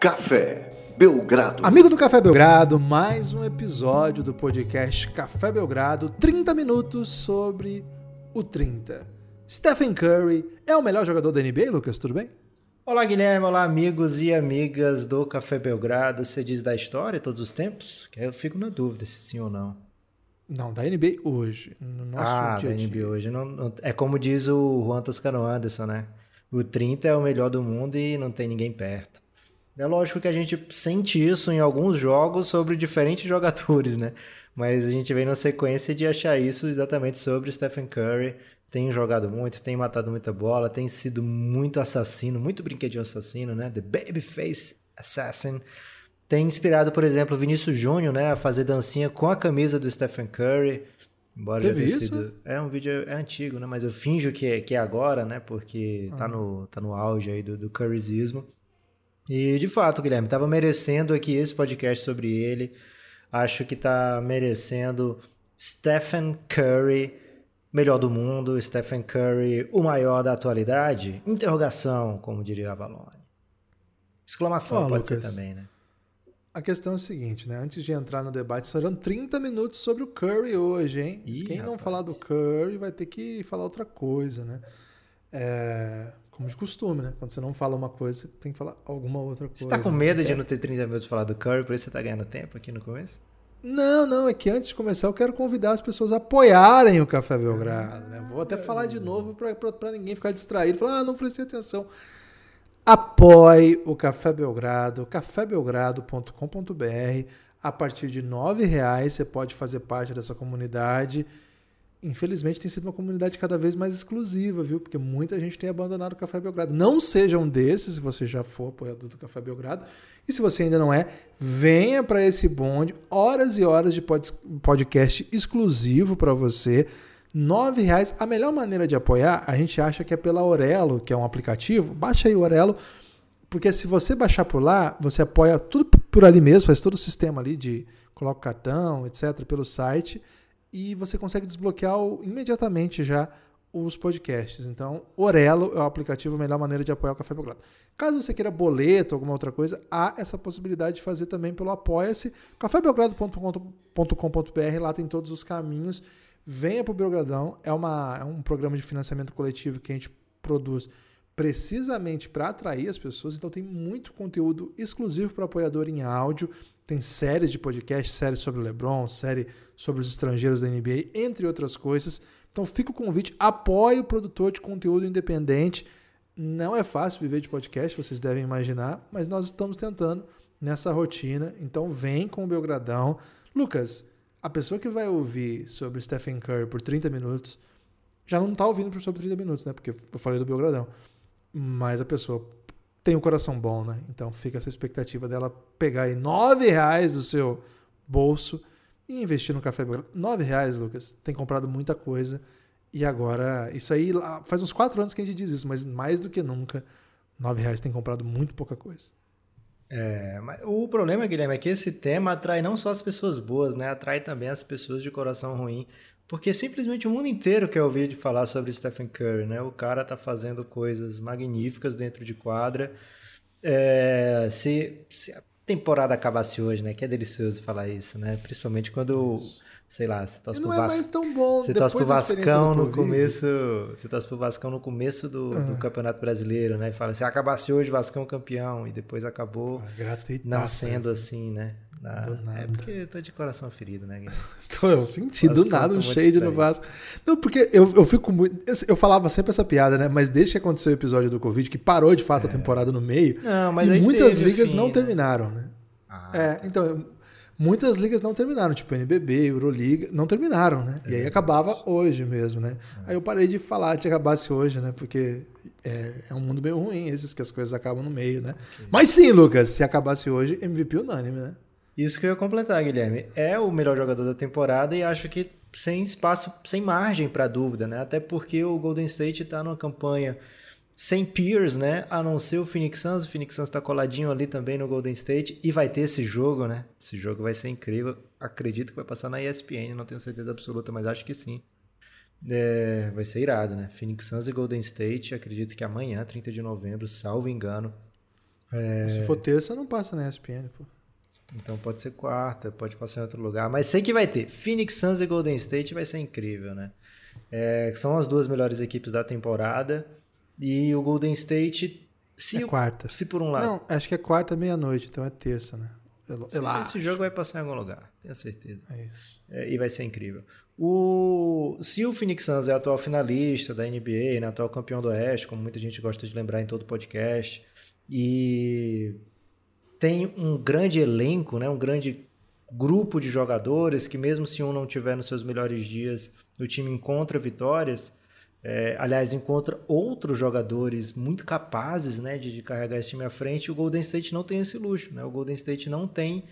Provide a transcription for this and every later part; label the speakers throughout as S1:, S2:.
S1: Café Belgrado.
S2: Amigo do Café Belgrado, mais um episódio do podcast Café Belgrado, 30 minutos sobre o 30. Stephen Curry é o melhor jogador da NBA, Lucas? Tudo bem?
S3: Olá, Guilherme. Olá, amigos e amigas do Café Belgrado. Você diz da história todos os tempos? Que eu fico na dúvida se sim ou não.
S2: Não, da NBA hoje. No nosso
S3: ah,
S2: dia
S3: da
S2: -dia.
S3: NBA hoje. Não, não, é como diz o Juan Toscano Anderson, né? O 30 é o melhor do mundo e não tem ninguém perto. É lógico que a gente sente isso em alguns jogos sobre diferentes jogadores, né? Mas a gente vem na sequência de achar isso exatamente sobre Stephen Curry. Tem jogado muito, tem matado muita bola, tem sido muito assassino, muito brinquedinho assassino, né? The Babyface Assassin. Tem inspirado, por exemplo, o Vinícius Júnior, né, a fazer dancinha com a camisa do Stephen Curry. Embora
S2: Teve
S3: já tenha
S2: isso?
S3: sido. É um vídeo é antigo, né? Mas eu finjo que é, que é agora, né? Porque tá, no, tá no auge aí do, do curryzismo. E de fato, Guilherme, tava merecendo aqui esse podcast sobre ele. Acho que tá merecendo Stephen Curry, melhor do mundo, Stephen Curry, o maior da atualidade? Interrogação, como diria a Avalone. Exclamação
S2: Ó,
S3: pode ser
S2: Lucas,
S3: também, né?
S2: A questão é o seguinte, né? Antes de entrar no debate, serão 30 minutos sobre o Curry hoje, hein?
S3: Ih,
S2: Quem não
S3: rapaz.
S2: falar do Curry vai ter que falar outra coisa, né? É, como de costume, né? Quando você não fala uma coisa, você tem que falar alguma outra coisa.
S3: Você tá com
S2: né?
S3: medo de
S2: É.
S3: não ter 30 minutos pra falar do Curry, por isso você tá ganhando tempo aqui no começo?
S2: Não, não, é que antes de começar eu quero convidar as pessoas a apoiarem o Café Belgrado, né? Vou até falar de novo para ninguém ficar distraído, falar, ah, não prestei atenção. Apoie o Café Belgrado, cafébelgrado.com.br. A partir de R$ reais você pode fazer parte dessa comunidade. Infelizmente tem sido uma comunidade cada vez mais exclusiva, viu? Porque muita gente tem abandonado o Café Belgrado. Não seja um desses, se você já for apoiador do Café Belgrado. E se você ainda não é, venha para esse bonde. Horas e horas de pod- podcast exclusivo para você. R$ reais. A melhor maneira de apoiar, a gente acha que é pela Orelo, que é um aplicativo. Baixa aí o Orelo, porque se você baixar por lá, você apoia tudo por ali mesmo, faz todo o sistema ali de coloca o cartão, etc, pelo site e você consegue desbloquear o- imediatamente já os podcasts. Então, Orelo é o aplicativo, a melhor maneira de apoiar o Café Belgrado. Caso você queira boleto, alguma outra coisa, há essa possibilidade de fazer também pelo Apoia-se, cafébelgrado.com.br, lá tem todos os caminhos. Venha para o Belgradão, é, uma, é um programa de financiamento coletivo que a gente produz precisamente para atrair as pessoas, então tem muito conteúdo exclusivo para apoiador em áudio, tem séries de podcast, séries sobre o LeBron, série sobre os estrangeiros da NBA, entre outras coisas. Então fica o convite, apoie o produtor de conteúdo independente. Não é fácil viver de podcast, vocês devem imaginar, mas nós estamos tentando nessa rotina. Então vem com o Belgradão. Lucas, a pessoa que vai ouvir sobre Stephen Curry por 30 minutos já não está ouvindo sobre 30 minutos, né? Porque eu falei do Belgradão. Mas a pessoa tem um coração bom, né? Então fica essa expectativa dela pegar aí nove reais do seu bolso e investir no Café Belgrado. Nove reais, Lucas, tem comprado muita coisa. E agora, isso aí, faz uns quatro anos que a gente diz isso, mas mais do que nunca, nove reais tem comprado muito pouca coisa.
S3: É, o problema, Guilherme, é que esse tema atrai não só as pessoas boas, né? Atrai também as pessoas de coração ruim. Porque simplesmente o mundo inteiro quer ouvir de falar sobre Stephen Curry, né? O cara tá fazendo coisas magníficas dentro de quadra. É, se, se a temporada acabasse hoje, né? Que é delicioso falar isso, né? Principalmente quando, sei lá, você torce pro
S2: é tão bom.
S3: Você torce pro Vascão no começo. Você torce pro Vascão no começo do, do Campeonato Brasileiro, né? E fala, se acabasse hoje, Vascão campeão. E depois acabou
S2: Ah,
S3: não sendo
S2: essa.
S3: assim, né?
S2: Do nada.
S3: É porque eu tô de coração ferido, né, Guilherme?
S2: Tô, eu senti do nada um shade no. Vasco. Não, porque eu, eu fico muito. Eu, eu falava sempre essa piada, né? Mas desde que aconteceu o episódio do Covid, que parou de fato a temporada no meio,
S3: Não, mas
S2: e muitas ligas
S3: fim,
S2: não
S3: né?
S2: terminaram, né?
S3: Ah,
S2: É, então, eu- muitas ligas não terminaram, tipo NBB, Euroliga, não terminaram, né? e aí acabava hoje mesmo, né? Aí eu parei de falar que acabasse hoje, né? Porque é, é um mundo bem ruim esses que as coisas acabam no meio, né? Mas sim, Lucas, se acabasse hoje, MVP unânime, né?
S3: Isso que eu ia completar, Guilherme. É o melhor jogador da temporada e acho que sem espaço, sem margem para dúvida, né? Até porque o Golden State tá numa campanha sem peers, né? A não ser o Phoenix Suns. O Phoenix Suns tá coladinho ali também no Golden State e vai ter esse jogo, né? Esse jogo vai ser incrível. Acredito que vai passar na ESPN, não tenho certeza absoluta, mas acho que sim. É, vai ser irado, né? Phoenix Suns e Golden State, acredito que amanhã, 30 de novembro, salvo engano, É,
S2: Se for terça, não passa na ESPN, pô.
S3: Então pode ser quarta, pode passar em outro lugar. Mas sei que vai ter. Phoenix Suns e Golden State vai ser incrível, né? É, são as duas melhores equipes da temporada. E o Golden State. Se,
S2: É quarta.
S3: se por um lado.
S2: Não, acho que é quarta meia-noite, então é terça, né? Eu, eu
S3: esse jogo vai passar em algum lugar, tenho certeza.
S2: É isso.
S3: É, e vai ser incrível. O, se o Phoenix Suns é atual finalista da NBA, né, atual campeão do Oeste, como muita gente gosta de lembrar em todo podcast, e tem um grande elenco, né, um grande grupo de jogadores que mesmo se um não tiver nos seus melhores dias, o time encontra vitórias. É, aliás, encontra outros jogadores muito capazes né, de, de carregar esse time à frente. O Golden State não tem esse luxo. Né? O Golden State não tem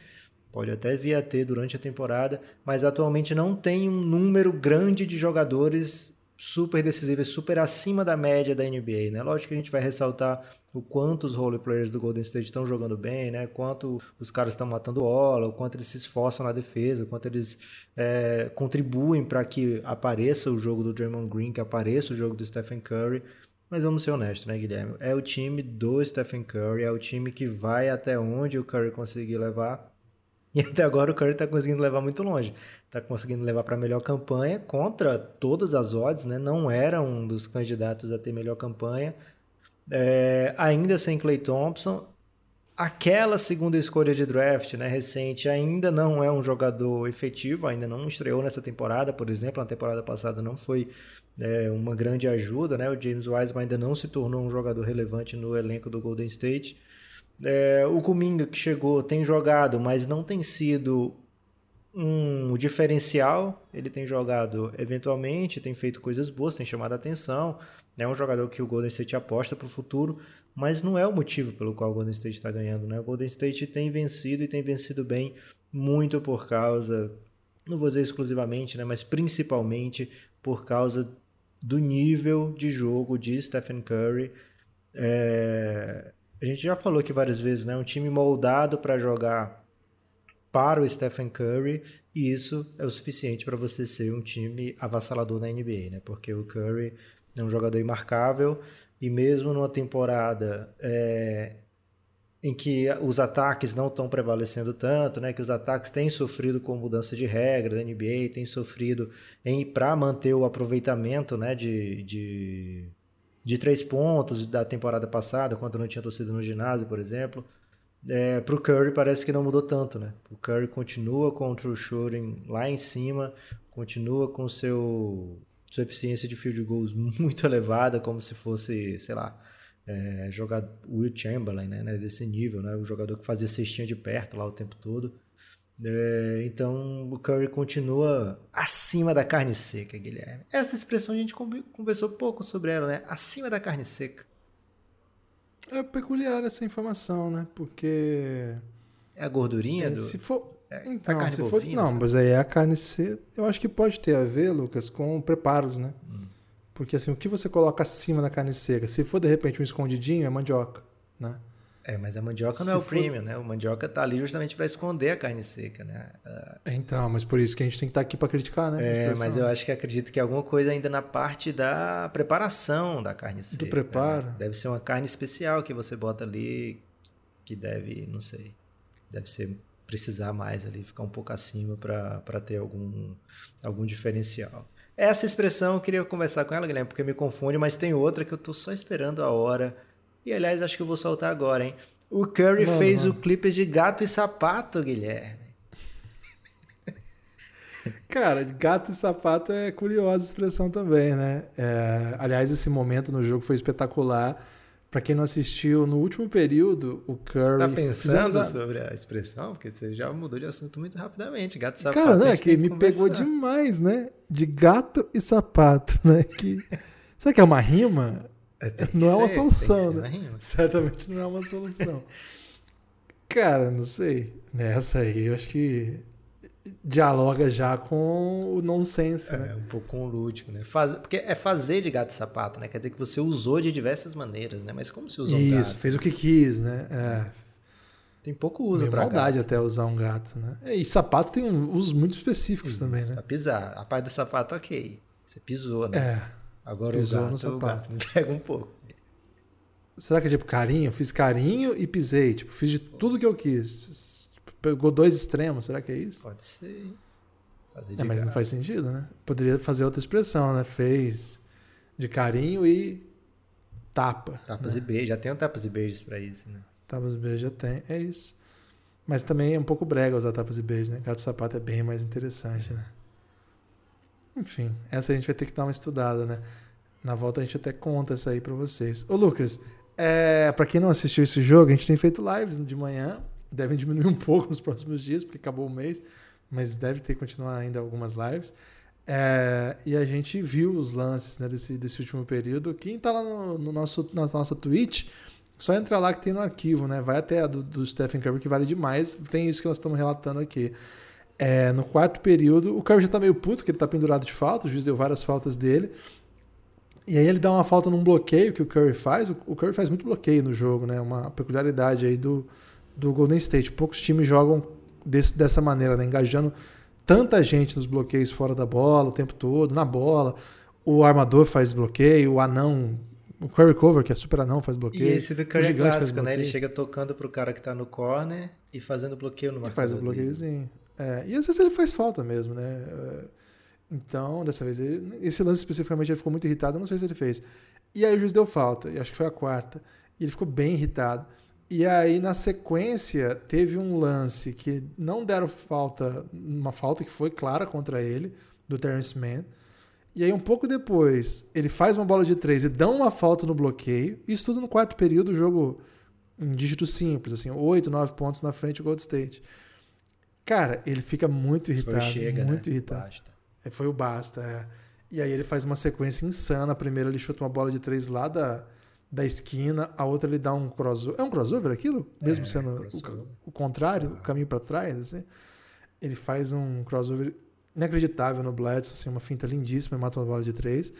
S3: Pode até vir a ter durante a temporada, mas atualmente não tem um número grande de jogadores super decisivos, super acima da média da NBA, né? Lógico que a gente vai ressaltar o quanto os role players do Golden State estão jogando bem, né? Quanto os caras estão matando bola, o quanto eles se esforçam na defesa, o quanto eles é, contribuem para que apareça o jogo do Draymond Green, que apareça o jogo do Stephen Curry. Mas vamos ser honestos, né, Guilherme? É o time do Stephen Curry, é o time que vai até onde o Curry conseguir levar. E até agora o Curry está conseguindo levar muito longe. Está conseguindo levar para a melhor campanha contra todas as odds, né? Não era um dos candidatos a ter melhor campanha. É, ainda sem Clay Thompson. Aquela segunda escolha de draft, né, recente, ainda não é um jogador efetivo, ainda não estreou nessa temporada, por exemplo, na temporada passada não foi é, uma grande ajuda, né? O James Wiseman ainda não se tornou um jogador relevante no elenco do Golden State. É, o Kuminga que chegou tem jogado, mas não tem sido um diferencial. Ele tem jogado eventualmente, tem feito coisas boas, tem chamado a atenção. É um jogador que o Golden State aposta para o futuro, mas não é o motivo pelo qual o Golden State está ganhando. Né? O Golden State tem vencido e tem vencido bem muito por causa, não vou dizer exclusivamente, né, mas principalmente por causa do nível de jogo de Stephen Curry. É, a gente já falou aqui várias vezes, né? Um time moldado para jogar para o Stephen Curry e isso é o suficiente para você ser um time avassalador na NBA, né? Porque o Curry é um jogador imarcável e mesmo numa temporada é, em que os ataques não estão prevalecendo tanto, né? Que os ataques têm sofrido com mudança de regra da NBA, têm sofrido para manter o aproveitamento, né? De, de de três pontos da temporada passada, quando não tinha torcida no ginásio, por exemplo. É, para o Curry parece que não mudou tanto, né? O Curry continua com o true shooting lá em cima, continua com seu sua eficiência de field goals muito elevada, como se fosse, sei lá, é, jogar Will Chamberlain, né? Desse nível, né? O jogador que fazia cestinha de perto lá o tempo todo. É, então o Curry continua acima da carne seca, Guilherme. Essa expressão a gente conversou pouco sobre ela, né? Acima da carne seca.
S2: É peculiar essa informação, né? Porque.
S3: É a gordurinha
S2: é,
S3: do.
S2: Se for.
S3: É,
S2: então,
S3: a carne
S2: se for,
S3: bovina,
S2: não,
S3: sabe?
S2: mas aí é a carne seca. Eu acho que pode ter a ver, Lucas, com preparos, né?
S3: Hum.
S2: Porque assim, o que você coloca acima da carne seca? Se for de repente um escondidinho, é mandioca, né?
S3: É, mas a mandioca não é o
S2: for-
S3: premium, né? O mandioca tá ali justamente para esconder a carne seca, né? Ah,
S2: Então, mas por isso que a gente tem que estar aqui para criticar, né?
S3: É,
S2: expressão.
S3: mas eu acho que acredito que alguma coisa ainda na parte da preparação da carne seca.
S2: preparo.
S3: né? Deve ser uma carne especial que você bota ali, que deve, não sei, deve ser precisar mais ali, ficar um pouco acima para ter algum, algum diferencial. Essa expressão eu queria conversar com ela, Guilherme, porque me confunde, mas tem outra que eu tô só esperando a hora. E aliás, acho que eu vou soltar agora, hein? O Curry
S2: Mano,
S3: fez
S2: mano.
S3: o clipe de gato e sapato, Guilherme.
S2: Cara, gato e sapato é curiosa expressão também, né? É, aliás, esse momento no jogo foi espetacular. Pra quem não assistiu, no último período, o Curry.
S3: Tá
S2: fizemos
S3: pensando
S2: a-
S3: sobre a expressão? Porque você já mudou de assunto muito rapidamente. Gato e sapato.
S2: Cara, é
S3: gente
S2: que me pegou demais, né? De gato e sapato, né? Que... Será que é uma rima?
S3: É,
S2: Não é uma
S3: ser,
S2: solução, né?
S3: rima.
S2: Certamente não é uma solução. Cara, não sei. Nessa aí, eu acho que dialoga já com o nonsense, né?
S3: É um pouco com o lúdico, né? Faz... Porque é fazer de gato e sapato, né? Quer dizer que você usou de diversas maneiras, né? Mas como se usa um
S2: Isso,
S3: gato?
S2: fez o que quis, né? É.
S3: Tem pouco uso pra
S2: maldade
S3: gato.
S2: até usar um gato, né? E sapato tem um- usos muito específicos também, né?
S3: Pra pisar. A parte do sapato, ok. Você pisou, né?
S2: É.
S3: Agora
S2: pisou
S3: o
S2: no
S3: gato, o
S2: sapato.
S3: me pega um pouco.
S2: Será que é tipo carinho? Fiz carinho e pisei. Tipo, fiz de tudo que eu quis. Pegou dois extremos, será que é isso?
S3: Pode ser. Fazer
S2: É,
S3: de
S2: mas não faz sentido, né? Poderia fazer outra expressão, né? Fez de carinho e tapa.
S3: Tapas e beijos. Já tem um tapas e beijos pra isso, né?
S2: Tapas e beijos já tem, é isso. Mas também é um pouco brega usar tapas e beijos, né? Gato sapato é bem mais interessante, né? Enfim, essa a gente vai ter que dar uma estudada, né? Na volta a gente até conta essa aí pra vocês. Ô Lucas, é, para quem não assistiu esse jogo, a gente tem feito lives de manhã. Devem diminuir um pouco nos próximos dias, porque acabou o mês, mas deve ter continuar ainda algumas lives. É, e a gente viu os lances né, desse, desse último período. Quem tá lá no, no nosso, na nossa Twitch, só entrar lá que tem no arquivo, né? Vai até a do, do Stephen Curry, que vale demais. Tem isso que nós estamos relatando aqui. É, no quarto período, o Curry já tá meio puto, que ele tá pendurado de falta, o juiz deu várias faltas dele. E aí ele dá uma falta num bloqueio que o Curry faz. O, Curry faz muito bloqueio no jogo, né? Uma peculiaridade aí do, do Golden State. Poucos times jogam desse, dessa maneira, né? Engajando tanta gente nos bloqueios fora da bola o tempo todo, na bola. O armador faz bloqueio, o anão, o Curry Cover, que é super anão, faz
S3: E
S2: bloqueio.
S3: esse do
S2: o
S3: Curry é clássico, né? Ele chega tocando pro cara que tá no corner e fazendo bloqueio no
S2: E
S3: marcador.
S2: faz o
S3: dele.
S2: bloqueiozinho. É, e às vezes ele faz falta mesmo, né? É, Então, dessa vez, ele, esse lance especificamente ele ficou muito irritado, não sei se ele fez. E aí o juiz deu falta, e acho que foi a quarta. E ele ficou bem irritado. E aí, na sequência, teve um lance que não deram falta, uma falta que foi clara contra ele, do Terrence Mann. E aí, um pouco depois, ele faz uma bola de três e dá uma falta no bloqueio. Isso tudo no quarto período, o jogo em dígito simples, assim, 8, 9 pontos na frente do Gold State. Cara, ele fica muito
S3: Foi o
S2: irritado,
S3: chega,
S2: muito
S3: né?
S2: irritado.
S3: Basta.
S2: É, Foi o basta, é. E aí ele faz uma sequência insana. Primeiro ele chuta uma bola de três lá da, da esquina, a outra ele dá um crossover. É um crossover aquilo? Mesmo
S3: É,
S2: sendo o, o contrário, o caminho para trás, assim. Ele faz um crossover inacreditável no Bledsoe, assim, uma finta lindíssima e mata uma bola de três.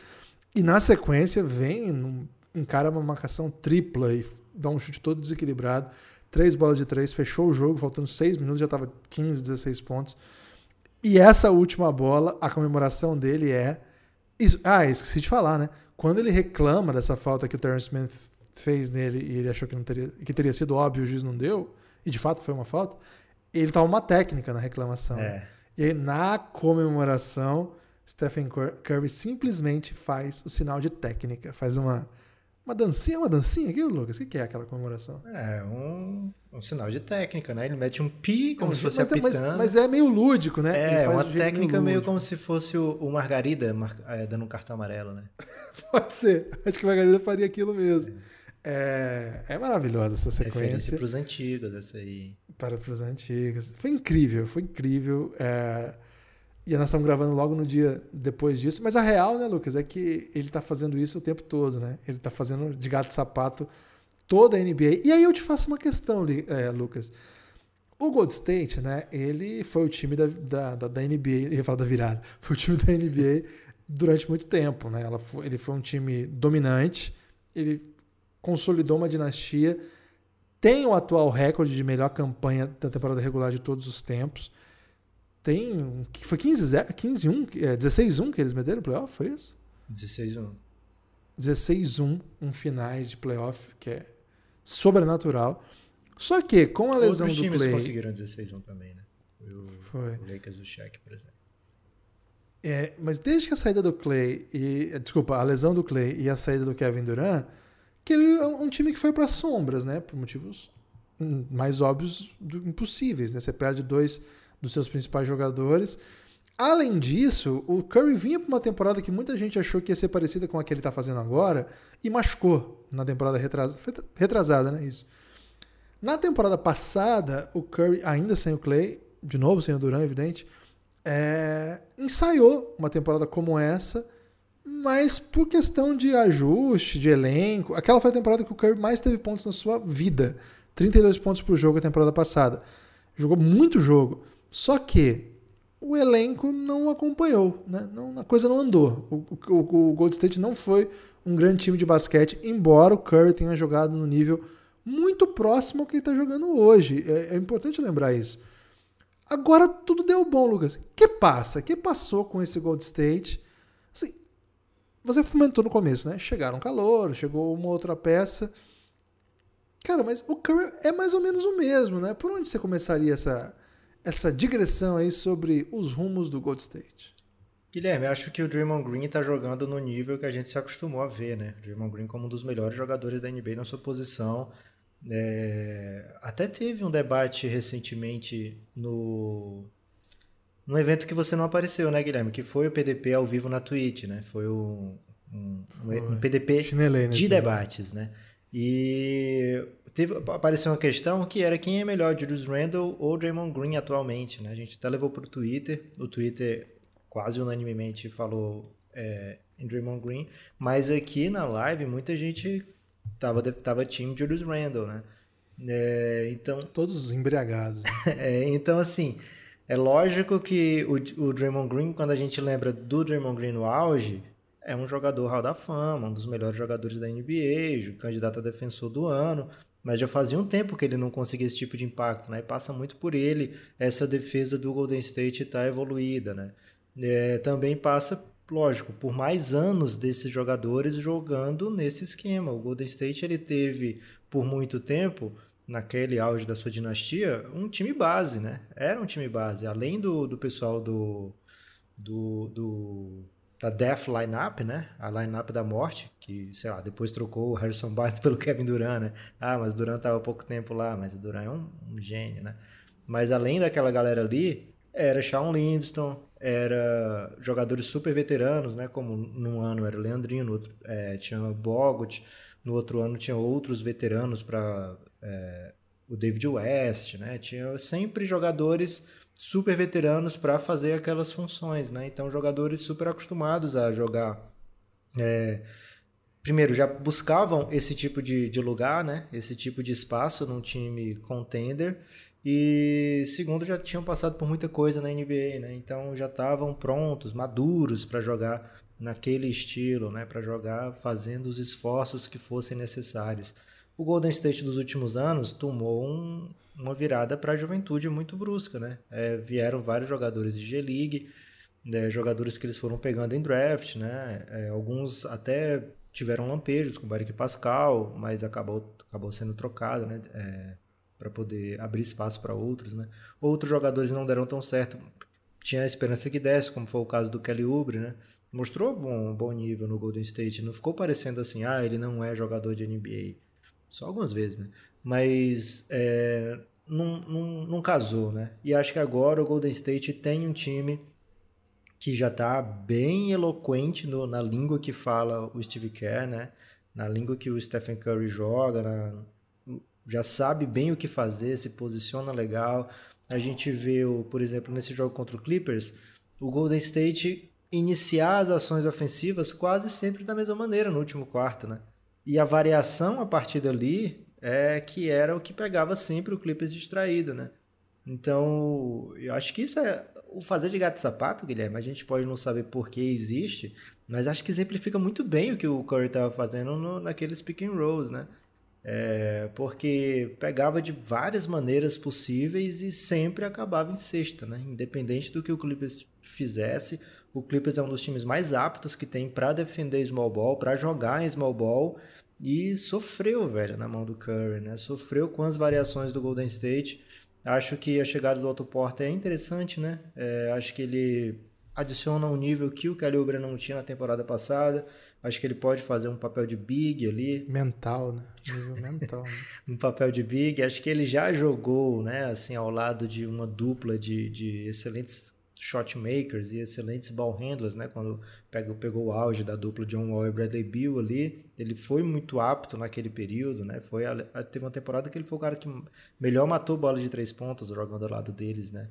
S2: E na sequência vem, encara uma marcação tripla e dá um chute todo desequilibrado. Três bolas de três, fechou o jogo, faltando seis minutos, já estava 15, 16 pontos. E essa última bola, a comemoração dele é. Ah, esqueci de falar, né? Quando ele reclama dessa falta que o Terrence Mann f- fez nele e ele achou que, não teria, que teria sido óbvio e o juiz não deu, e de fato foi uma falta, ele toma uma técnica na reclamação. né?
S3: É.
S2: E aí, na comemoração, Stephen Cur- Curry simplesmente faz o sinal de técnica. Faz uma, uma dancinha, uma dancinha aqui, Lucas? O que é aquela comemoração?
S3: É um, um sinal de técnica, né? Ele mete um pi como se fosse
S2: mas, mas,
S3: apitando.
S2: mas é meio lúdico, né?
S3: É,
S2: faz
S3: uma técnica meio
S2: lúdico.
S3: como se fosse o, o Margarida mar- é, dando um cartão amarelo, né?
S2: Pode ser. Acho que o Margarida faria aquilo mesmo. É, é maravilhosa essa
S3: Referência
S2: sequência
S3: pros antigos, essa aí.
S2: para os antigos. Foi incrível, foi incrível. é, E nós estamos gravando logo no dia depois disso. Mas a real, né, Lucas, é que ele tá fazendo isso o tempo todo, né? Ele tá fazendo de gato sapato toda a NBA. E aí eu te faço uma questão, é, Lucas. O Gold State, né? Ele foi o time da, da, da, da NBA, eu ia falar da virada, foi o time da NBA durante muito tempo, né? Ela foi- ele foi um time dominante, ele consolidou uma dinastia, tem o atual recorde de melhor campanha da temporada regular de todos os tempos. Tem. Foi 15-1, 15 é, 16-1 que eles meteram no playoff, foi isso?
S3: 16-1.
S2: 16-1, um finais de playoff, que é sobrenatural. Só que com a lesão
S3: Outros
S2: do
S3: times
S2: Clay.
S3: conseguiram 16-1 também, né? Foi o,
S2: Foi.
S3: o Lakers do Shaq, por exemplo.
S2: É, mas desde que a saída do Clay e desculpa, a lesão do Clay e a saída do Kevin Durant, que ele é um um time que foi para sombras, né, por motivos hum, mais óbvios do impossíveis, né? Você perde dois dos seus principais jogadores. Além disso, o Curry vinha para uma temporada que muita gente achou que ia ser parecida com a que ele está fazendo agora e machucou na temporada retrasada, retrasada, né? Isso. Na temporada passada, o Curry, ainda sem o Clay, de novo sem o Durant, evidente, é, ensaiou uma temporada como essa, mas por questão de ajuste, de elenco. Aquela foi a temporada que o Curry mais teve pontos na sua vida. 32 pontos por jogo a temporada passada. Jogou muito jogo. Só que o elenco não acompanhou, né? Não, a coisa não andou. O, o, o Gold State não foi um grande time de basquete, embora o Curry tenha jogado no nível muito próximo ao que ele está jogando hoje. É, é importante lembrar isso. Agora tudo deu bom, Lucas. Que passa? Que passou com esse Gold State? Assim, você fomentou no começo, né? Chegaram calor, chegou uma outra peça. Cara, mas o Curry é mais ou menos o mesmo, né? Por onde você começaria essa, essa digressão aí sobre os rumos do Gold State?
S3: Guilherme, acho que o Draymond Green está jogando no nível que a gente se acostumou a ver, né? O Draymond Green como um dos melhores jogadores da NBA na sua posição. É... Até teve um debate recentemente no num evento que você não apareceu, né, Guilherme? Que foi o PDP ao vivo na Twitch, né? Foi o, um, um, um PDP de debates, né? E teve, apareceu uma questão que era quem é melhor, Julius Randle ou Draymond Green atualmente, né? A gente até levou para o Twitter, o Twitter quase unanimemente falou é, em Draymond Green, mas aqui na live muita gente tava, tava time Julius Randle, né? É, então...
S2: Todos embriagados.
S3: é, então, assim... É lógico que o, o Draymond Green, quando a gente lembra do Draymond Green no auge, é um jogador Hall da Fama, um dos melhores jogadores da NBA, candidato a defensor do ano, mas já fazia um tempo que ele não conseguia esse tipo de impacto, né? E passa muito por ele essa defesa do Golden State está evoluída, né? É, também passa, lógico, por mais anos desses jogadores jogando nesse esquema. O Golden State ele teve por muito tempo naquele auge da sua dinastia, um time base, né? Era um time base. Além do, do pessoal do, do, do da Death Lineup, né? A lineup da morte, que, sei lá, depois trocou o Harrison Barnes pelo Kevin Durant, né? Ah, mas o Durant tava há pouco tempo lá, mas o Durant é um, um gênio, né? Mas além daquela galera ali, era Shawn Livingston, era jogadores super veteranos, né? Como num ano era o Leandrinho, no outro é, tinha Bogut, no outro ano tinha outros veteranos para é, o David West, né? Tinha sempre jogadores super veteranos para fazer aquelas funções, né? Então jogadores super acostumados a jogar. É, primeiro já buscavam esse tipo de, de lugar, né? Esse tipo de espaço num time contender. E segundo, já tinham passado por muita coisa na NBA, né? Então já estavam prontos, maduros para jogar naquele estilo, né? Para jogar fazendo os esforços que fossem necessários. O Golden State dos últimos anos tomou um, uma virada para a juventude muito brusca, né? É, vieram vários jogadores de G-League, né? jogadores que eles foram pegando em draft, né? É, alguns até tiveram lampejos com o Barik Pascal, mas acabou, acabou sendo trocado, né? É, para poder abrir espaço para outros, né? Outros jogadores não deram tão certo, tinha a esperança que desse, como foi o caso do Kelly Oubre, né? Mostrou bom, bom nível no Golden State, não ficou parecendo assim, ah, ele não é jogador de NBA só algumas vezes, né? Mas é, não, não, não casou, né? E acho que agora o Golden State tem um time que já está bem eloquente no, na língua que fala o Steve Kerr, né? Na língua que o Stephen Curry joga, na, já sabe bem o que fazer, se posiciona legal. A gente vê, por exemplo, nesse jogo contra o Clippers, o Golden State iniciar as ações ofensivas quase sempre da mesma maneira no último quarto, né? E a variação a partir dali é que era o que pegava sempre o Clippers distraído, né? Então, eu acho que isso é o fazer de gato e sapato, Guilherme. A gente pode não saber por que existe, mas acho que exemplifica muito bem o que o Curry estava fazendo no, naqueles pick and rolls, né? É, porque pegava de várias maneiras possíveis e sempre acabava em sexta, né? Independente do que o Clippers fizesse, o Clippers é um dos times mais aptos que tem para defender small ball, para jogar em small ball e sofreu, velho, na mão do Curry, né? Sofreu com as variações do Golden State. Acho que a chegada do Otto Porter é interessante, né? É, acho que ele adiciona um nível que o Kelly Oubre não tinha na temporada passada. Acho que ele pode fazer um papel de big ali.
S2: Mental, né? Nível mental. Né?
S3: um papel de big. Acho que ele já jogou, né? Assim, ao lado de uma dupla de, de excelentes shot makers e excelentes ball handlers, né? Quando pegou, pegou o auge da dupla John Wall e Bradley Beal ali, ele foi muito apto naquele período, né? Foi teve uma temporada que ele foi o cara que melhor matou bola de três pontos jogando ao lado deles, né?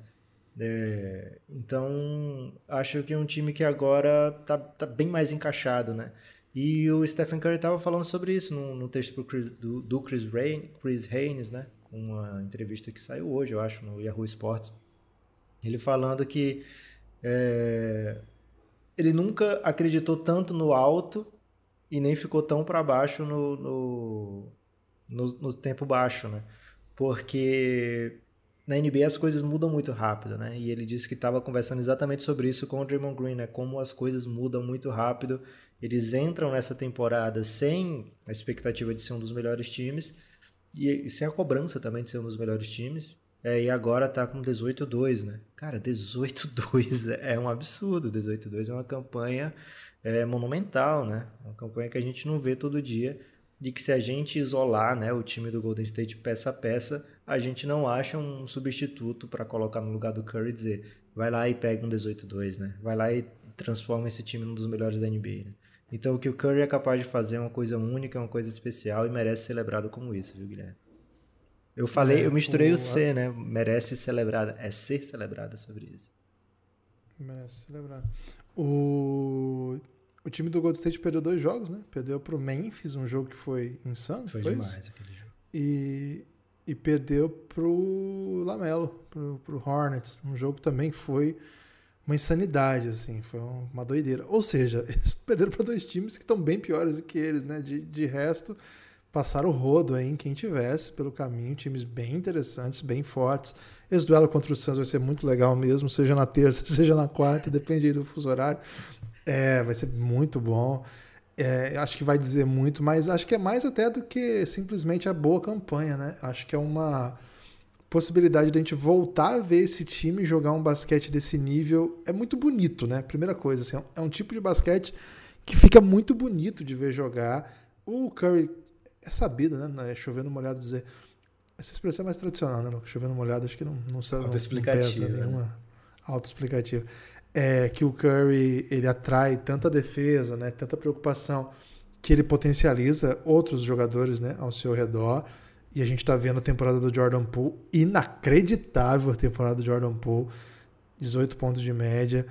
S3: É, então acho que é um time que agora tá, tá bem mais encaixado, né? E o Stephen Curry estava falando sobre isso no, no texto do, do Chris, Rain, Chris Haynes, né? Uma entrevista que saiu hoje, eu acho, no Yahoo Sports ele falando que é, ele nunca acreditou tanto no alto e nem ficou tão para baixo no, no, no, no, tempo baixo, né? Porque na NBA as coisas mudam muito rápido, né? E ele disse que estava conversando exatamente sobre isso com o Draymond Green, né? Como as coisas mudam muito rápido. Eles entram nessa temporada sem a expectativa de ser um dos melhores times e sem a cobrança também de ser um dos melhores times. É, e agora tá com 18-2, né? Cara, 18-2 é um absurdo. 18-2 é uma campanha é, monumental, né? Uma campanha que a gente não vê todo dia. De que se a gente isolar né, o time do Golden State peça a peça, a gente não acha um substituto para colocar no lugar do Curry e dizer vai lá e pega um 18-2, né? Vai lá e transforma esse time num dos melhores da NBA, né? Então o que o Curry é capaz de fazer é uma coisa única, uma coisa especial e merece ser lembrado como isso, viu, Guilherme? Eu falei, é, eu misturei o, o C, né? Merece ser celebrada. É ser celebrada sobre isso.
S2: Merece ser celebrada. O, o time do Gold State perdeu dois jogos, né? Perdeu pro Memphis, um jogo que foi insano.
S3: Foi, foi demais isso? aquele jogo.
S2: E, e perdeu pro Lamelo, pro, pro Hornets. Um jogo que também foi uma insanidade, assim, foi uma doideira. Ou seja, eles perderam para dois times que estão bem piores do que eles, né? De, de resto, passaram o rodo aí em quem tivesse pelo caminho, times bem interessantes, bem fortes. Esse duelo contra o Suns vai ser muito legal mesmo, seja na terça, seja na quarta, depende do fuso horário. É, vai ser muito bom. É, acho que vai dizer muito, mas acho que é mais até do que simplesmente a boa campanha, né? Acho que é uma possibilidade de a gente voltar a ver esse time jogar um basquete desse nível é muito bonito, né? Primeira coisa, assim, é um tipo de basquete que fica muito bonito de ver jogar. O Curry é sabido, né? É chovendo molhado dizer. Essa expressão é mais tradicional, né? Chovendo molhado acho que não, não, não pesa
S3: né?
S2: nenhuma autoexplicativa. É que o Curry ele atrai tanta defesa, né? Tanta preocupação que ele potencializa outros jogadores, né? Ao seu redor. E a gente está vendo a temporada do Jordan Poole, inacreditável a temporada do Jordan Poole, 18 pontos de média.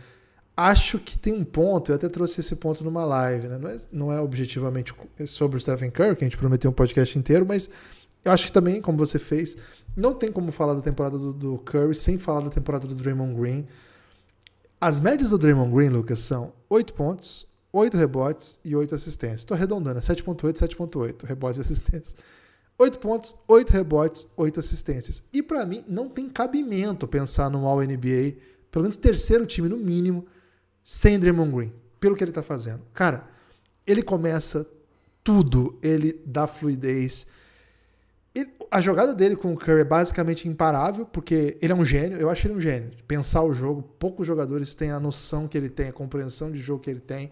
S2: Acho que tem um ponto, eu até trouxe esse ponto numa live, né? não, é, não é objetivamente sobre o Stephen Curry, que a gente prometeu um podcast inteiro, mas eu acho que também, como você fez, não tem como falar da temporada do, do Curry sem falar da temporada do Draymond Green. As médias do Draymond Green, Lucas, são 8 pontos, 8 rebotes e 8 assistências. Estou arredondando, é 7.8, 7.8, rebotes e assistências. 8 pontos, 8 rebotes, 8 assistências. E para mim não tem cabimento pensar no All-NBA, pelo menos terceiro time no mínimo, sem Draymond Green, pelo que ele tá fazendo. Cara, ele começa tudo, ele dá fluidez. Ele, a jogada dele com o Curry é basicamente imparável, porque ele é um gênio, eu acho ele um gênio. Pensar o jogo, poucos jogadores têm a noção que ele tem, a compreensão de jogo que ele tem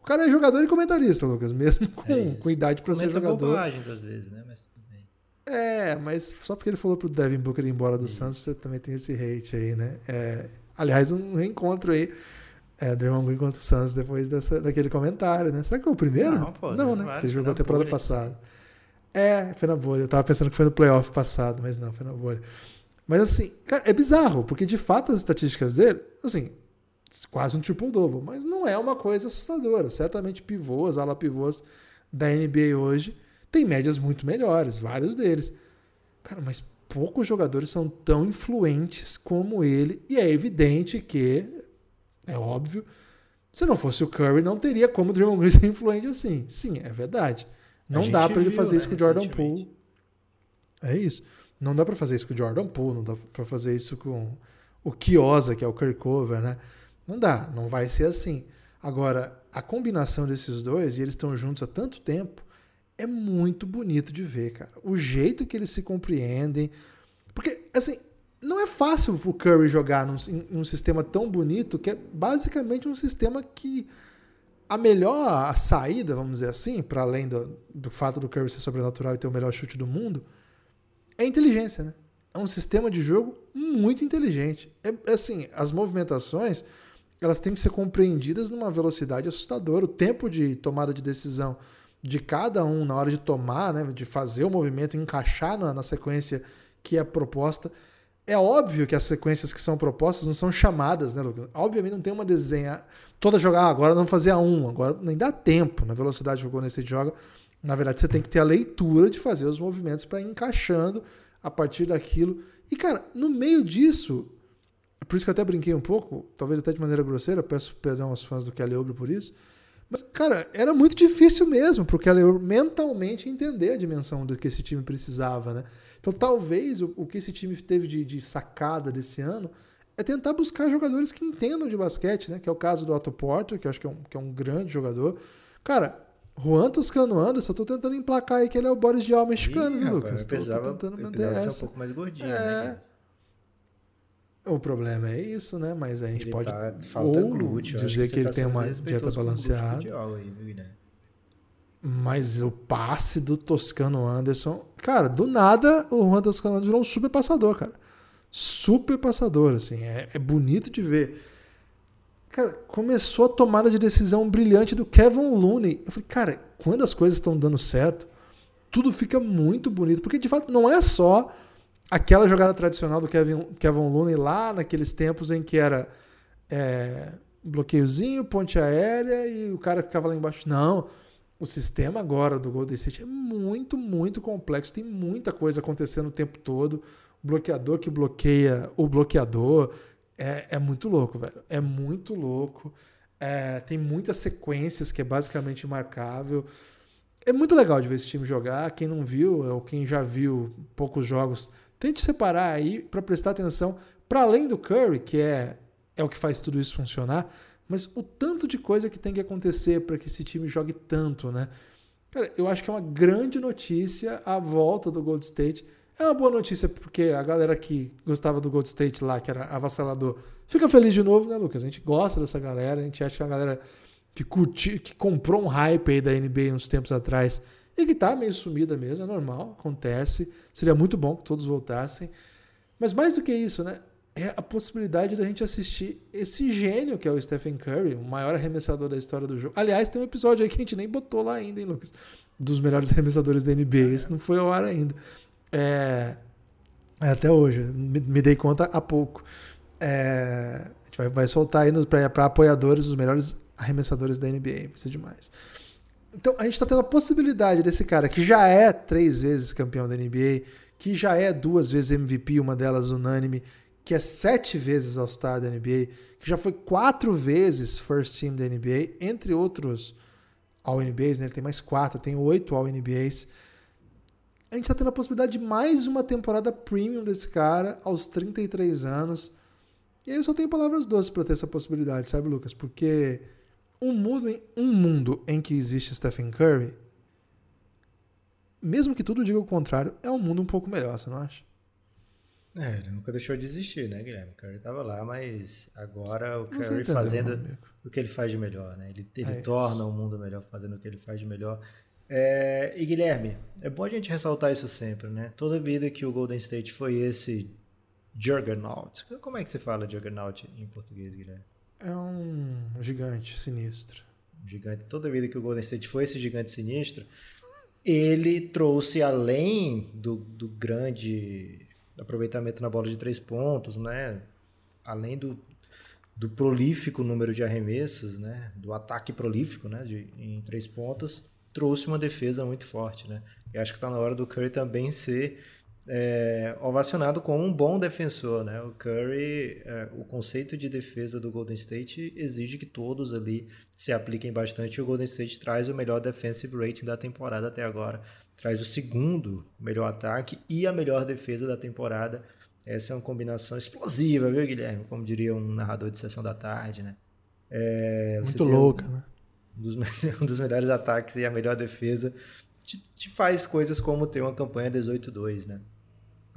S2: o cara é jogador e comentarista, Lucas, mesmo com, é com idade para ser jogador.
S3: bobagens às vezes, né? Mas
S2: é, mas só porque ele falou pro Devin Booker ir embora do. Santos, você também tem esse hate aí, né? É, aliás, um reencontro aí. É, Draymond Green contra o Santos depois dessa, daquele comentário, né? Será que foi o primeiro?
S3: Não, pô,
S2: não, né? Porque ele jogou a temporada bolha. passada. É, foi na bolha. Eu tava pensando que foi no playoff passado, mas não, foi na bolha. Mas assim, cara, é bizarro, porque de fato as estatísticas dele, assim, quase um triple-double, mas não é uma coisa assustadora. Certamente pivôs, ala pivôs da NBA hoje tem médias muito melhores, vários deles. Cara, mas poucos jogadores são tão influentes como ele, e é evidente que, é óbvio, se não fosse o Curry, não teria como o Draymond Green ser influente assim. Sim, é verdade. Não dá para ele fazer né, isso com o Jordan Poole. É isso. Não dá para fazer isso com o Jordan Poole, não dá para fazer isso com o Kiosa, que é o Curry Cover, né? Não dá, não vai ser assim. Agora, a combinação desses dois, e eles estão juntos há tanto tempo, é muito bonito de ver, cara. O jeito que eles se compreendem. Porque, assim, não é fácil pro Curry jogar num, num sistema tão bonito que é basicamente um sistema que a melhor saída, vamos dizer assim, para além do, do fato do Curry ser sobrenatural e ter o melhor chute do mundo, é inteligência, né? É um sistema de jogo muito inteligente. É, é assim, as movimentações elas têm que ser compreendidas numa velocidade assustadora. O tempo de tomada de decisão de cada um na hora de tomar, né, de fazer o movimento, encaixar na, na sequência que é proposta. É óbvio que as sequências que são propostas não são chamadas, né, Lucas? Obviamente não tem uma desenha toda jogar, ah, agora não fazer a um, agora nem dá tempo na velocidade que o Golden State joga. Na verdade, você tem que ter a leitura de fazer os movimentos para encaixando a partir daquilo. E, cara, no meio disso, por isso que eu até brinquei um pouco, talvez até de maneira grosseira, peço perdão aos fãs do Kelly por isso, mas, cara, era muito difícil mesmo para o Kelly mentalmente entender a dimensão do que esse time precisava, né? Então, talvez o, o que esse time teve de, de, sacada desse ano é tentar buscar jogadores que entendam de basquete, né? Que é o caso do Otto Porter, que eu acho que é um, que é um grande jogador. Cara, Juan Toscano Anderson, eu tô tentando emplacar aí que ele é o Boris de Alma mexicano,
S3: Ih,
S2: viu, Lucas?
S3: eu precisava,
S2: tô tentando
S3: eu
S2: manter
S3: precisava ser um
S2: essa.
S3: pouco mais gordinho,
S2: É.
S3: né?
S2: O problema é isso, né? Mas a gente
S3: Ele
S2: pode
S3: tá,
S2: ou
S3: glúteo. eu
S2: dizer
S3: você
S2: que ele
S3: tá
S2: tem uma dieta balanceada.
S3: aí, Guilherme?
S2: Mas o passe do Toscano Anderson. Cara, do nada o Juan Toscano Anderson virou um super passador, cara. Super passador, assim. É, é bonito de ver. Cara, começou a tomada de decisão brilhante do Kevin Looney. Eu falei, cara, quando as coisas estão dando certo, tudo fica muito bonito. Porque de fato não é só aquela jogada tradicional do Kevin, Kevin Looney lá naqueles tempos em que era é, bloqueiozinho, ponte aérea e o cara ficava lá embaixo. Não. O sistema agora do Golden State é muito, muito complexo. Tem muita coisa acontecendo o tempo todo. O bloqueador que bloqueia o bloqueador. É, é muito louco, velho. É muito louco. É, tem muitas sequências que é basicamente imarcável. É muito legal de ver esse time jogar. Quem não viu, ou quem já viu poucos jogos, tente separar aí para prestar atenção. Para além do Curry, que é, é o que faz tudo isso funcionar, mas o tanto de coisa que tem que acontecer para que esse time jogue tanto, né? Cara, eu acho que é uma grande notícia a volta do Gold State. É uma boa notícia porque a galera que gostava do Gold State lá, que era avassalador, fica feliz de novo, né, Lucas? A gente gosta dessa galera, a gente acha que a galera que curtiu, que comprou um hype aí da NBA uns tempos atrás e que tá meio sumida mesmo, é normal, acontece. Seria muito bom que todos voltassem. Mas mais do que isso, né? É a possibilidade da gente assistir esse gênio que é o Stephen Curry, o maior arremessador da história do jogo. Aliás, tem um episódio aí que a gente nem botou lá ainda, hein, Lucas? Dos melhores arremessadores da NBA. Esse não foi ao ar ainda. É, é, até hoje, me, me dei conta há pouco. É, a gente vai, vai soltar aí para apoiadores os melhores arremessadores da NBA, vai ser demais. Então a gente está tendo a possibilidade desse cara que já é três vezes campeão da NBA, que já é duas vezes MVP, uma delas unânime, que é sete vezes All-Star da NBA, que já foi quatro vezes First Team da NBA, entre outros All-NBAs, né? ele tem mais quatro, tem oito All-NBAs. A gente está tendo a possibilidade de mais uma temporada premium desse cara aos 33 anos. E aí eu só tenho palavras doces para ter essa possibilidade, sabe, Lucas? Porque um mundo, em, um mundo em que existe Stephen Curry, mesmo que tudo diga o contrário, é um mundo um pouco melhor, você não acha?
S3: É, ele nunca deixou de existir, né, Guilherme? O Curry tava lá, mas agora o Curry
S2: entendeu,
S3: fazendo
S2: meu amigo.
S3: o que ele faz de melhor, né? Ele, ele
S2: É
S3: torna o mundo melhor fazendo o que ele faz de melhor. É, e Guilherme, é bom a gente ressaltar isso sempre, né? Toda vida que o Golden State foi esse Juggernaut. Como é que se fala Juggernaut em português, Guilherme?
S2: É um gigante sinistro.
S3: gigante, toda vida que o Golden State foi esse gigante sinistro, ele trouxe além do, do grande aproveitamento na bola de três pontos, né? Além do, do prolífico número de arremessos, né? Do ataque prolífico, né? De, em três pontos, trouxe uma defesa muito forte, né? E acho que está na hora do Curry também ser é, ovacionado como um bom defensor, né? O Curry, é, o conceito de defesa do Golden State exige que todos ali se apliquem bastante. E o Golden State traz o melhor defensive rating da temporada até agora, traz o segundo melhor ataque e a melhor defesa da temporada. Essa é uma combinação explosiva, viu, Guilherme? Como diria um narrador de sessão da tarde, né? É,
S2: Muito louca, um, né?
S3: Um dos, um dos melhores ataques e a melhor defesa te, te faz coisas como ter uma campanha 18-2, né?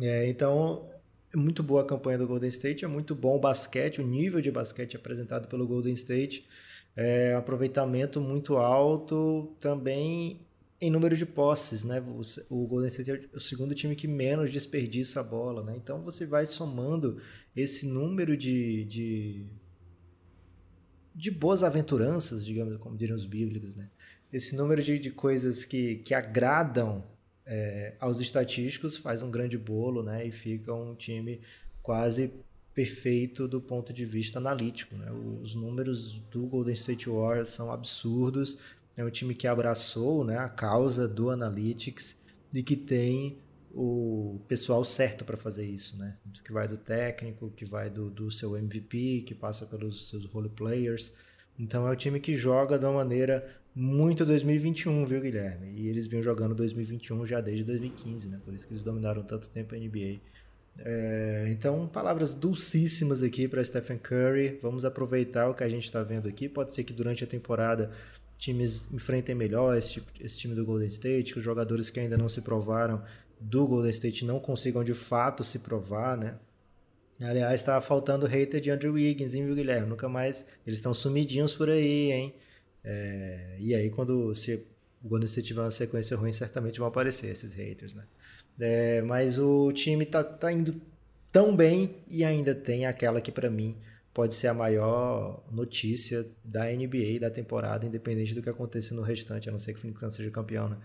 S3: É, então, é muito boa a campanha do Golden State, é muito bom o basquete, o nível de basquete apresentado pelo Golden State, é, aproveitamento muito alto, também em número de posses, né? O, Golden State é o segundo time que menos desperdiça a bola, né? Então você vai somando esse número de, de, de boas aventuranças, digamos, como diriam os bíblicos, né? Esse número de, de coisas que, que agradam é, aos estatísticos faz um grande bolo, né? E fica um time quase perfeito do ponto de vista analítico, né? Os números do Golden State Warriors são absurdos. É um time que abraçou, né, a causa do analytics e que tem o pessoal certo para fazer isso, né? Que vai do técnico, que vai do, do seu MVP, que passa pelos seus role players. Então é um time que joga de uma maneira muito 2021, viu, Guilherme? E eles vinham jogando 2021 já desde 2015, né? Por isso que eles dominaram tanto tempo a NBA. É, então, palavras dulcíssimas aqui para Stephen Curry. Vamos aproveitar o que a gente está vendo aqui. Pode ser que durante a temporada times enfrentem melhor esse, tipo, esse time do Golden State, que os jogadores que ainda não se provaram do Golden State não consigam de fato se provar, né? Aliás, estava faltando hater de Andrew Wiggins, hein, viu, Guilherme? Nunca mais. Eles estão sumidinhos por aí, hein? É, e aí, quando se, o Golden State tiver uma sequência ruim, certamente vão aparecer esses haters, né? É, mas o time tá, tá indo tão bem e ainda tem aquela que, para mim, pode ser a maior notícia da NBA da temporada, independente do que aconteça no restante, a não ser que o Phoenix seja campeão, né?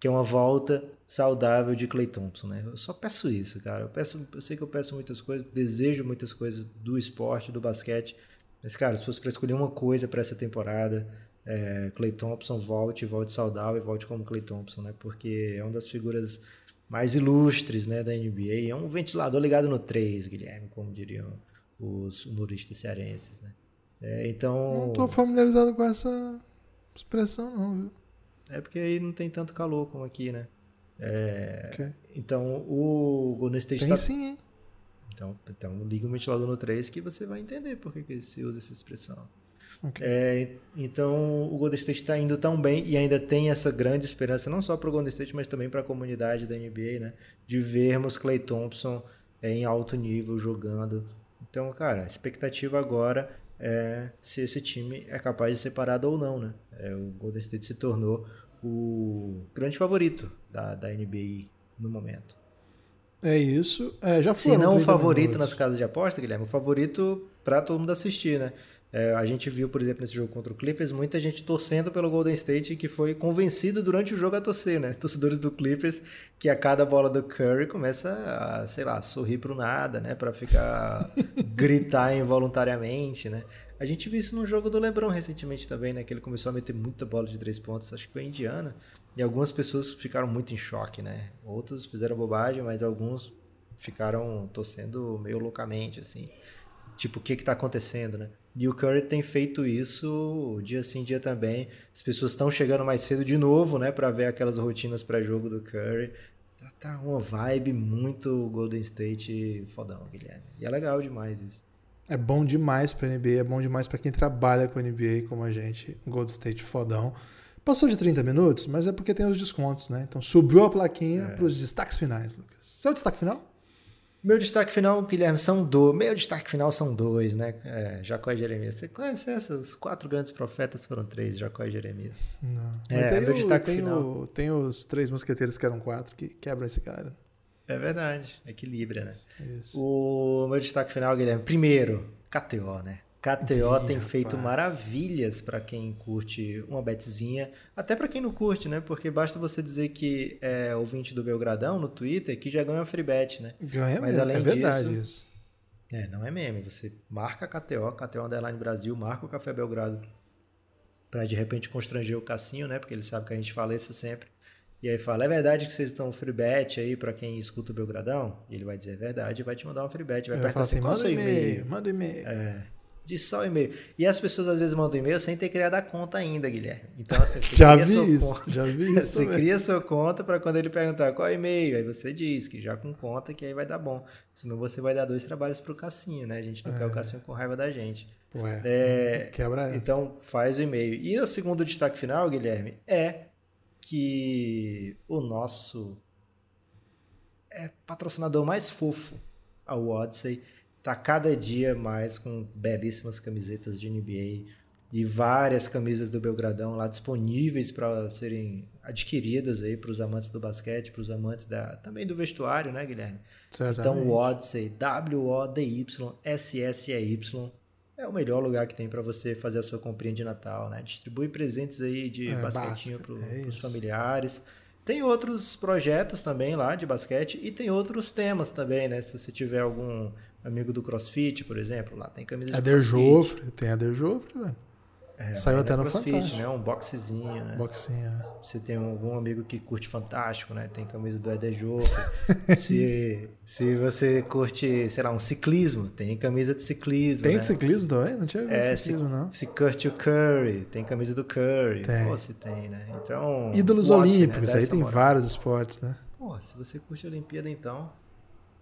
S3: que é uma volta saudável de Clay Thompson, né? Eu só peço isso, cara. Eu peço, eu sei que eu peço muitas coisas, desejo muitas coisas do esporte, do basquete, mas cara, se fosse para escolher uma coisa para essa temporada, é, Clay Thompson volte, volte saudável e volte como Clay Thompson, né? Porque é uma das figuras mais ilustres, né, da NBA. É um ventilador ligado no 3, Guilherme, como diriam os humoristas cearenses, né? É, então.
S2: Não estou familiarizado com essa expressão, não, viu?
S3: É porque aí não tem tanto calor como aqui, né? É, okay. Então o Golden State
S2: tem
S3: tá...
S2: sim, hein?
S3: Então, então liga o ventilador no 3 que você vai entender por que, que se usa essa expressão.
S2: Okay.
S3: É, então o Golden State está indo tão bem e ainda tem essa grande esperança, não só para o Golden State, mas também para a comunidade da NBA, né? De vermos Clay Thompson é, em alto nível jogando. Então, cara, a expectativa agora é se esse time é capaz de ser parado ou não, né? É, o Golden State se tornou o grande favorito da, da NBA no momento.
S2: É isso. É, já.
S3: Se não o favorito nas casas de aposta, Guilherme, o favorito para todo mundo assistir, né? É, a gente viu, por exemplo, nesse jogo contra o Clippers, muita gente torcendo pelo Golden State que foi convencido durante o jogo a torcer, né? Torcedores do Clippers que a cada bola do Curry começa a, sei lá, sorrir pro nada, né? Para ficar gritar involuntariamente, né? A gente viu isso no jogo do LeBron recentemente também, né? Que ele começou a meter muita bola de três pontos, acho que foi Indiana, e algumas pessoas ficaram muito em choque, né? Outros fizeram bobagem, mas alguns ficaram torcendo meio loucamente, assim. Tipo, o que que tá acontecendo, né? E o Curry tem feito isso dia sim, dia também. As pessoas estão chegando mais cedo de novo, né, para ver aquelas rotinas pré-jogo do Curry. Tá, tá uma vibe muito Golden State fodão, Guilherme. E é legal demais isso.
S2: É bom demais pra NBA, é bom demais para quem trabalha com NBA como a gente. Golden State fodão. Passou de 30 minutos, mas é porque tem os descontos, né? Então subiu a plaquinha é. para os destaques finais, Lucas. Seu destaque final?
S3: Meu destaque final, Guilherme, são dois. Meu destaque final são dois, né? É, Jacó e Jeremias. Você conhece essa? Os quatro grandes profetas foram três, Jacó e Jeremias.
S2: Não. É, Mas é, meu destaque tem final. O, tem os três mosqueteiros que eram quatro que quebram esse cara.
S3: É verdade. Equilibra, né? Isso. O meu destaque final, Guilherme. Primeiro, KTO, né? KTO tem rapaz. feito maravilhas para quem curte uma betzinha, até para quem não curte, né? Porque basta você dizer que é ouvinte do Belgradão no Twitter que já ganha free bet, né?
S2: Ganha Mas além é verdade disso, isso.
S3: É, não é meme. Você marca a KTO, KTO Underline Brasil, marca o Café Belgrado para de repente constranger o Cassinho, né? Porque ele sabe que a gente fala isso sempre. E aí fala, é verdade que vocês estão free bet aí para quem escuta o Belgradão? E ele vai dizer, é verdade, e vai te mandar uma free bet. Vai
S2: perguntar assim, manda e-mail, manda e-mail.
S3: É de só e-mail. E as pessoas às vezes mandam e-mail sem ter criado a conta ainda, Guilherme. Então, assim,
S2: você já vi isso, conta, já vi isso.
S3: Você também. cria sua conta para quando ele perguntar qual é e-mail, aí você diz que já com conta que aí vai dar bom. Senão você vai dar dois trabalhos pro Cassinho, né? A gente não é. quer o é. Cassinho com raiva da gente.
S2: Ué, é, quebra essa.
S3: Então faz o e-mail. E o segundo destaque final, Guilherme, é que o nosso é, patrocinador mais fofo, a Odyssey, tá cada dia mais com belíssimas camisetas de NBA e várias camisas do Belgradão lá disponíveis para serem adquiridas aí para os amantes do basquete, para os amantes da também do vestuário, né, Guilherme?
S2: Certamente.
S3: Então o Odyssey, W O D Y S S E Y é o melhor lugar que tem para você fazer a sua comprinha de Natal, né? Distribui presentes aí de é, basquetinho para é os familiares. Tem outros projetos também lá de basquete e tem outros temas também, né? Se você tiver algum amigo do CrossFit, por exemplo, lá tem camisa de
S2: Ader Jofre, tem Ader Jofre, velho. É, Saiu até no CrossFit, Fantástico.
S3: né? Um boxezinho, né?
S2: Boxinho. É.
S3: Você tem algum amigo que curte Fantástico, né? Tem camisa do Eder Jofre. se, se você curte, sei lá, um ciclismo, tem camisa de ciclismo.
S2: Tem
S3: né?
S2: ciclismo também? Não tinha
S3: é,
S2: ciclismo,
S3: se,
S2: não.
S3: Se curte o Curry, tem camisa do Curry.
S2: Tem.
S3: Pô, se tem, né? Então.
S2: Ídolos Watson, olímpicos, né? aí tem moral. vários esportes, né?
S3: Pô, se você curte a Olimpíada, então,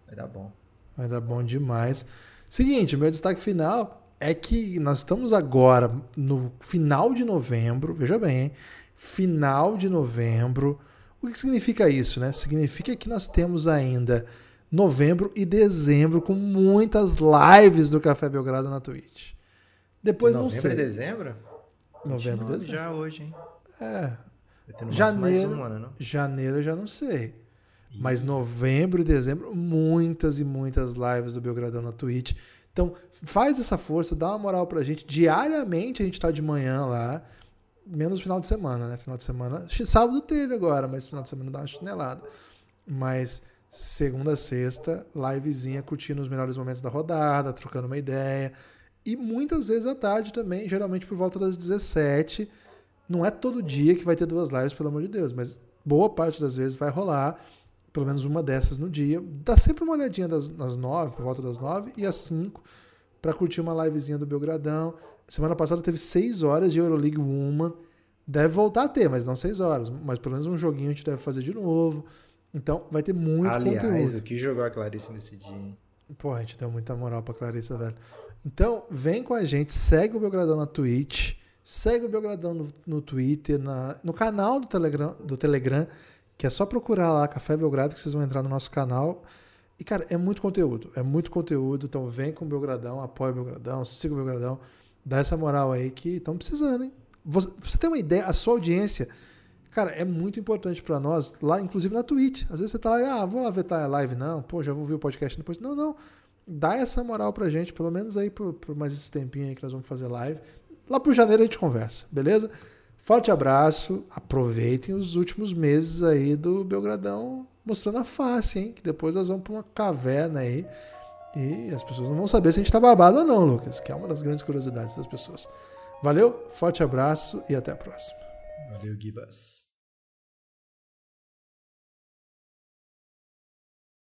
S3: vai dar bom.
S2: Vai dar bom demais. Seguinte, meu destaque final é que nós estamos agora no final de novembro, veja bem, hein? final de novembro. O que significa isso, né? Significa que nós temos ainda novembro e dezembro com muitas lives do Café Belgrado na Twitch. Depois
S3: novembro
S2: não sei.
S3: e dezembro?
S2: Novembro e dezembro.
S3: Já hoje, hein?
S2: É.
S3: Janeiro, uma, né,
S2: janeiro eu já não sei. Mas novembro e dezembro, muitas e muitas lives do Belgradão na Twitch. Então, faz essa força, dá uma moral pra gente. Diariamente a gente tá de manhã lá, menos final de semana, né? Final de semana. Sábado teve agora, mas final de semana dá uma chinelada. Mas segunda a sexta, livezinha, curtindo os melhores momentos da rodada, trocando uma ideia. E muitas vezes à tarde também, geralmente por volta das 17. Não é todo dia que vai ter duas lives, pelo amor de Deus, mas boa parte das vezes vai rolar pelo menos uma dessas no dia. Dá sempre uma olhadinha das, das nove, por volta das nove, e às cinco, para curtir uma livezinha do Belgradão. Semana passada teve seis horas de Euroleague Woman. Deve voltar a ter, mas não seis horas. Mas pelo menos um joguinho a gente deve fazer de novo. Então vai ter muito
S3: Aliás,
S2: conteúdo. Aliás,
S3: o que jogou a Clarice nesse dia?
S2: Pô, a gente deu muita moral pra Clarissa, velho. Então, vem com a gente, segue o Belgradão na Twitch, segue o Belgradão no, no Twitter, na, no canal do Telegram, do Telegram, que é só procurar lá Café Belgrado que vocês vão entrar no nosso canal. E, cara, é muito conteúdo, é muito conteúdo. Então, vem com o Belgradão, apoia o Belgradão, siga o Belgradão, dá essa moral aí que estão precisando, hein? Você, você tem uma ideia, a sua audiência Cara, é muito importante para nós, lá, inclusive na Twitch. Às vezes você tá lá, ah, vou lá ver a live, não, pô, já vou ver o podcast depois. Não, não. Dá essa moral pra gente, pelo menos aí por, por mais esse tempinho aí que nós vamos fazer live. Lá pro janeiro a gente conversa, beleza? Forte abraço, aproveitem os últimos meses aí do Belgradão mostrando a face, hein? Que depois nós vamos pra uma caverna aí e as pessoas não vão saber se a gente tá babado ou não, Lucas, que é uma das grandes curiosidades das pessoas. Valeu, forte abraço e até a próxima.
S3: Valeu, Gibas.